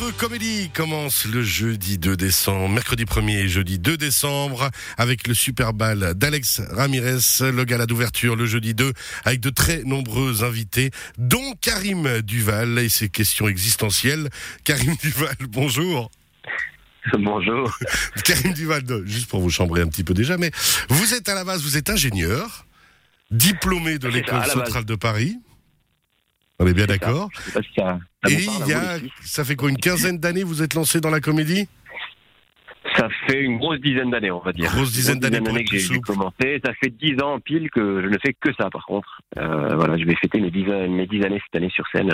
Montreux Comédie commence le jeudi 2 décembre, mercredi 1er et jeudi 2 décembre, avec le super bal d'Alex Ramirez, le gala d'ouverture le jeudi 2, avec de très nombreux invités, dont Karim Duval et ses questions existentielles. Karim Duval, bonjour. Bonjour. Karim Duval, juste pour vous chambrer un petit peu déjà, mais vous êtes à la base, vous êtes ingénieur, diplômé de l'école centrale de Paris. On est bien d'accord. Si ça, ça Et parle, il y a, vous, ça fait quoi, une quinzaine d'années vous êtes lancé dans la comédie? Ça fait une grosse dizaine d'années, on va dire. Grosse dizaine d'années que j'ai commencé. Ça fait dix ans pile que je ne fais que ça, par contre. Euh, voilà, je vais fêter mes dix, mes dix années cette année sur scène.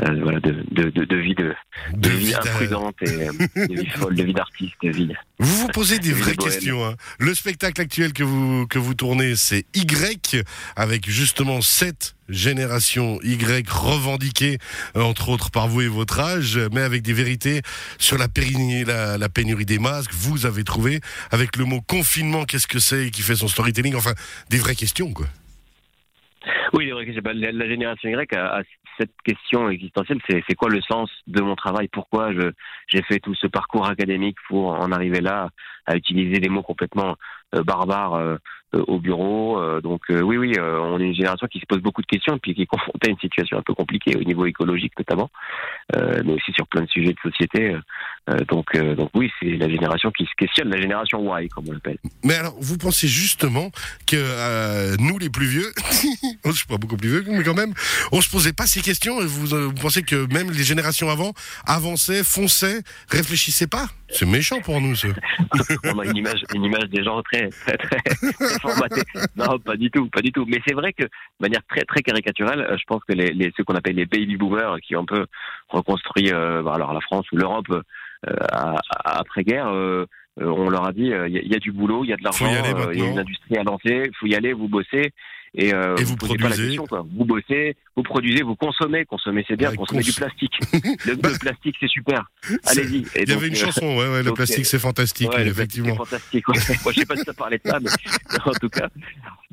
Euh, voilà, de, de, de, de vie de, de vie vie imprudente et euh, de vie folle, de vie d'artiste, de vie. Vous vous posez des vraies questions. hein. Le spectacle actuel que vous, que vous tournez, c'est Y, avec justement cette génération Y revendiquée, entre autres par vous et votre âge, mais avec des vérités sur la, la, la pénurie des masques. Vous avez trouvé, avec le mot confinement, qu'est-ce que c'est qui fait son storytelling Enfin, des vraies questions, quoi. Oui, la, la génération Y a, cette question existentielle, c'est quoi le sens de mon travail? Pourquoi j'ai fait tout ce parcours académique pour en arriver là à utiliser des mots complètement euh, barbares euh, au bureau Euh, Donc euh, oui, oui, euh, on est une génération qui se pose beaucoup de questions puis qui est confrontée à une situation un peu compliquée au niveau écologique notamment, euh, mais aussi sur plein de sujets de société. Euh, donc, euh, donc oui, c'est la génération qui se questionne, la génération Y comme on l'appelle. Mais alors, vous pensez justement que euh, nous, les plus vieux, je suis pas beaucoup plus vieux, mais quand même, on se posait pas ces questions. Et vous, euh, vous pensez que même les générations avant avançaient, fonçaient, réfléchissaient pas? C'est méchant pour nous, ce. on a une image, une image des gens très, très, très, formatés. Non, pas du tout, pas du tout. Mais c'est vrai que, de manière très, très caricaturale, euh, je pense que les, ceux qu'on appelle les baby boomers, qui ont un peu reconstruit, euh, bah, alors la France ou l'Europe euh, après-guerre, on leur a dit, il y, a- y a du boulot, il y a de l'argent, y euh, il y a une industrie à lancer, il faut y aller, vous bossez. Et, euh, Et vous posez pas la produisez. question, quoi. Vous bossez, vous produisez, vous consommez. Consommer, c'est bien. Ouais, consommer cons- du plastique. Le, le plastique, c'est super. Allez-y. Il y avait une euh, chanson, ouais, ouais, le donc, plastique euh, c'est fantastique, Ouais, effectivement. C'est fantastique. ouais. Moi, je sais pas si ça parlait de ça, mais en tout cas,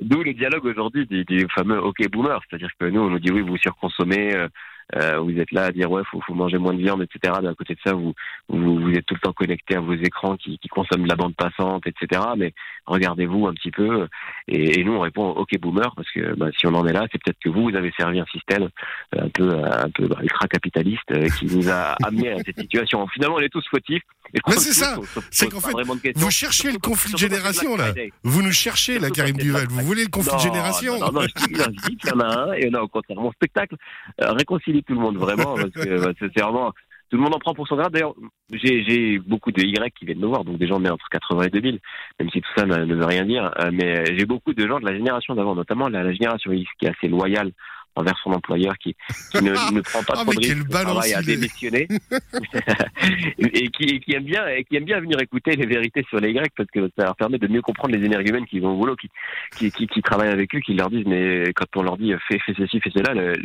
d'où le dialogue aujourd'hui du, du fameux OK boomer, c'est-à-dire que nous, on nous dit oui, vous surconsommez, euh, euh, vous êtes là à dire ouais, faut, faut manger moins de viande, etc. D'un côté de ça, vous, vous, vous êtes tout le temps connecté à vos écrans qui, qui consomment de la bande passante, etc. Mais regardez-vous un petit peu. Et, et nous, on répond OK boomer parce que bah, si on en est là, c'est peut-être que vous, vous avez servi un système euh, un peu, un peu bah, ultra-capitaliste euh, qui nous a amené à cette situation. Finalement, on est tous fautifs. Mais c'est ça. C'est qu'en fait. Vous cherchez le conflit de génération, là. Vous nous cherchez, la Surtout Karim Duval. Vous voulez le conflit de génération Non, non, je dis, qu'il y en a un et il y en a au contraire. Mon spectacle euh, réconcilie tout le monde vraiment parce que euh, c'est vraiment tout le monde en prend pour son grade. D'ailleurs, j'ai beaucoup de Y qui viennent me voir, donc des gens nés entre 80 et 2000, même si tout ça ne, ne veut rien dire. euh, mais j'ai beaucoup de gens de la génération d'avant, notamment la, la génération X, qui est assez loyale envers son employeur, qui, qui ne, ne prend pas Ah, trop de risques balance travail à démissionner, et qui, et qui aime bien, et qui aime bien venir écouter les vérités sur les Y parce que ça leur permet de mieux comprendre les énergumènes qui vont au boulot, qui, qui, qui, qui travaillent avec eux, qui leur disent, mais quand on leur dit fais, fais ceci, fais cela, le-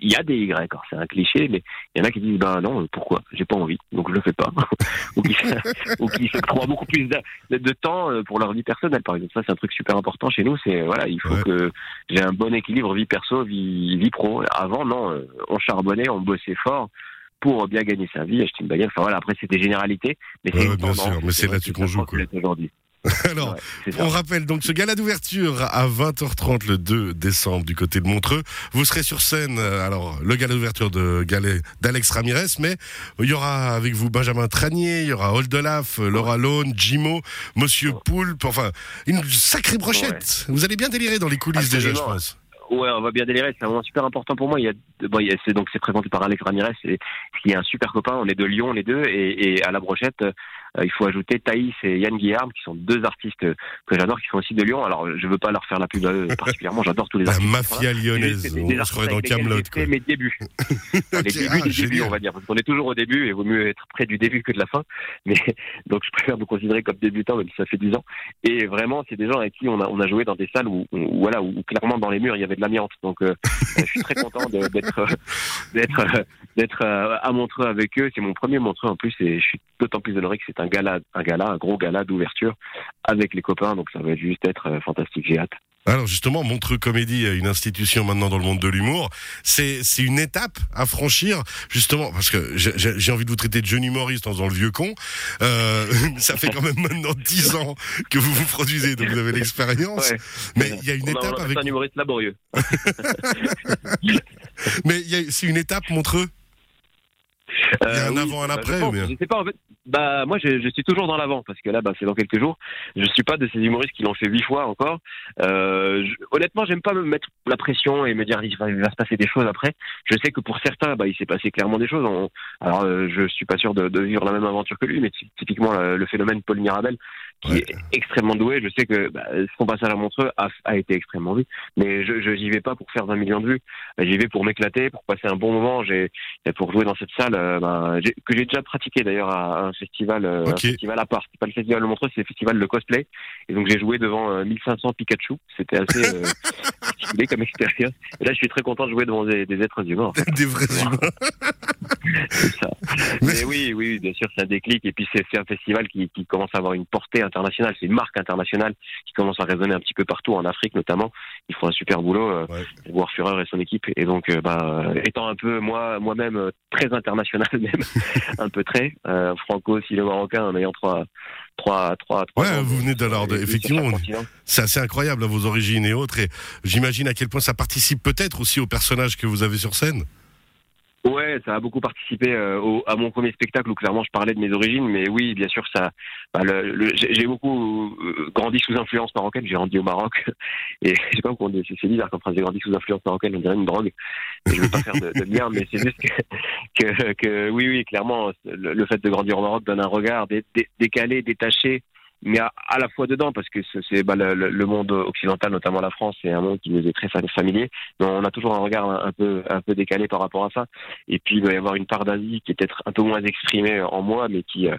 il y a des Y. C'est un cliché, mais il y en a qui disent, ben non, pourquoi? J'ai pas envie, donc je le fais pas. ou qui, qui se croient beaucoup plus de, de temps euh, pour leur vie personnelle, par exemple. Ça, c'est un truc super important chez nous. C'est voilà, il faut Ouais. que j'ai un bon équilibre vie perso, vie, vie pro. Avant, non, euh, on charbonnait, on bossait fort pour bien gagner sa vie, acheter une bagnole. Enfin voilà, après c'est des généralités, mais c'est Ouais, bien sûr, mais c'est là-dessus qu'on joue, aujourd'hui. Alors, Ouais. On rappelle donc ce gala d'ouverture à 20h30 le 2 décembre du côté de Montreux. Vous serez sur scène, euh, alors le gala d'ouverture de Galet- d'Alex Ramirez, mais il y aura avec vous Benjamin Tranier, il y aura Oldelaf, Laura Lone, Jimo, Monsieur Poulpe, enfin une sacrée brochette. Vous allez bien délirer dans les coulisses déjà, je Absolument. pense. Ouais, on va bien délirer. C'est un moment super important pour moi. Il y a, bon, il y a- c'est donc c'est présenté par Alex Ramirez, et, qui est un super copain. On est de Lyon les deux, et, et à la brochette, il faut ajouter Thaïs et Yann Guillaume, qui sont deux artistes que j'adore, qui sont aussi de Lyon. Alors, je veux pas leur faire la pub à eux particulièrement. J'adore tous les La artistes. mafia lyonnaise, des- des on se artistes croirait dans Camelot. fait mes débuts. les Ok, débuts ah, du début, on va dire, parce qu'on est toujours au début et il vaut mieux être près du début que de la fin. Mais donc je préfère me considérer comme débutant, même si ça fait 10 ans. Et vraiment, c'est des gens avec qui on a, on a joué dans des salles où, où- voilà, où clairement dans les murs il y avait de l'amiante. Donc euh, je suis très content d'être euh, d'être euh, d'être euh, à Montreux avec eux. C'est mon premier Montreux en plus et je suis d'autant plus honoré que c'est un gala, un gala, un gros gala d'ouverture avec les copains. Donc ça va juste être euh, fantastique. J'ai hâte. Alors justement, Montreux Comédie, une institution maintenant dans le monde de l'humour, c'est une étape à franchir justement parce que j'ai- envie de vous traiter de Johnny Morris dans, dans le vieux con. Euh, ça fait quand même maintenant 10 ans que vous vous produisez, donc vous avez l'expérience. Ouais. Mais il y a une On a- on étape avec, un humoriste laborieux. mais c'est une étape Montreux? Il y a Euh, un oui, avant, un bah, après, Je, pense, mais- je sais pas, en fait. Bah, moi, je, je suis toujours dans l'avant parce que là, bah, c'est dans quelques jours. Je suis pas de ces humoristes qui l'ont fait huit fois encore. Euh, honnêtement, j'aime pas me mettre la pression et me dire il va, se passer des choses après. Je sais que pour certains, bah, il s'est passé clairement des choses. Alors, euh, je suis pas sûr de, de vivre la même aventure que lui, mais ty- typiquement le phénomène Paul Mirabel, qui est extrêmement doué. Je sais que bah, son passage à Montreux a, a été extrêmement vu, mais je, j'y vais pas pour faire 20 millions de vues. Bah, J'y vais pour m'éclater, pour passer un bon moment. J'ai pour jouer dans cette salle euh, j'ai- que j'ai déjà pratiqué d'ailleurs à un festival, euh, un festival à part. C'est pas le festival de Montreux, c'est le festival de cosplay. Et donc j'ai joué devant euh, 1500 Pikachu. C'était assez euh, particulier comme expérience. Et là, je suis très content de jouer devant des, des êtres humains. en fait. Des vrais humains. C'est ça. Mais oui, oui, oui, bien sûr, c'est un déclic. Et puis c'est c'est un festival qui, qui commence à avoir une portée internationale. C'est une marque internationale qui commence à résonner un petit peu partout, en Afrique notamment. Ils font un super boulot. Euh, Ouais. voir Führer et son équipe. Et donc, euh, bah, euh, étant un peu moi, moi-même euh, très international même, un peu très franco, sino-marocain, en ayant trois, trois, trois, trois. Ouais, vous venez sur effectivement. C'est assez incroyable à vos origines et autres. Et j'imagine à quel point ça participe peut-être aussi au personnage que vous avez sur scène. Ouais, ça a beaucoup participé euh, au, à mon premier spectacle où clairement je parlais de mes origines, mais oui, bien sûr, ça. Bah, le, le- j'ai beaucoup euh, grandi sous influence marocaine. J'ai grandi au Maroc et je sais pas pourquoi c'est bizarre quand j'ai grandi sous influence marocaine, on dirait une drogue. Je veux pas faire de, de lien, mais c'est juste que, que, que oui, oui, clairement, le, le fait de grandir au Maroc donne un regard dé- dé- décalé, détaché. Mais à, à la fois dedans, parce que c'est- bah, le, monde occidental, notamment la France, c'est un monde qui nous est très fa- familier. Mais on a toujours un regard un, un peu un peu décalé par rapport à ça. Et puis il doit y avoir une part d'Asie qui est peut-être un peu moins exprimée en moi, mais qui euh,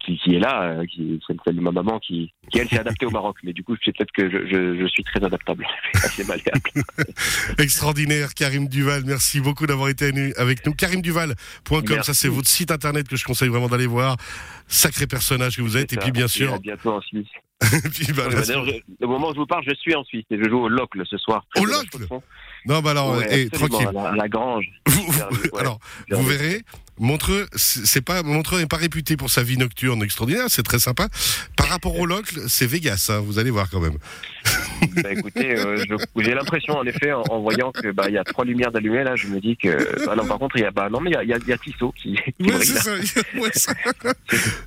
qui, qui est là, euh, qui c'est celle de ma maman qui, qui elle s'est adaptée au Maroc. Mais du coup, c'est peut-être que je, je, je suis très adaptable, assez malléable. Extraordinaire, Karim Duval. Merci beaucoup d'avoir été avec nous. KarimDuval.com, ça c'est votre site internet que je conseille vraiment d'aller voir. Sacré personnage que vous êtes. Et puis bien sûr, en Suisse. puis, bah, là, D'ailleurs, je- au moment où je vous parle, je suis en Suisse et je joue au Locle ce soir. Au Locle? Non, bah alors, Ouais, eh, tranquille. À la, Grange. Vous- ouais, alors, vous verrez, Montreux, c'est c'est pas Montreux n'est pas réputé pour sa vie nocturne extraordinaire, c'est très sympa. Par rapport au Locle, c'est Vegas, hein, vous allez voir quand même. Bah, écoutez, euh, j'ai l'impression en effet en, en voyant que bah il y a trois lumières d'allumées là, je me dis que ah non par contre il y a bah non mais il y a, il y a, il y a Tissot qui, qui Ouais, brille, ça. ouais, ça.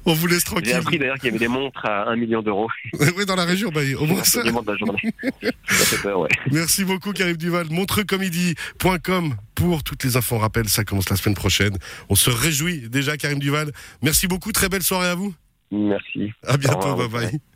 On vous laisse J'ai tranquille. appris d'ailleurs qu'il y avait des montres à 1 million d'euros. Oui, dans la région, bah, au moins ça. De la journée. Ça fait peur, ouais. Merci beaucoup, Karim Duval. Montreuxcomédie.com pour toutes les infos. On rappelle, ça commence la semaine prochaine. On se réjouit déjà, Karim Duval. Merci beaucoup. Très belle soirée à vous. Merci. À bientôt. Bye bye.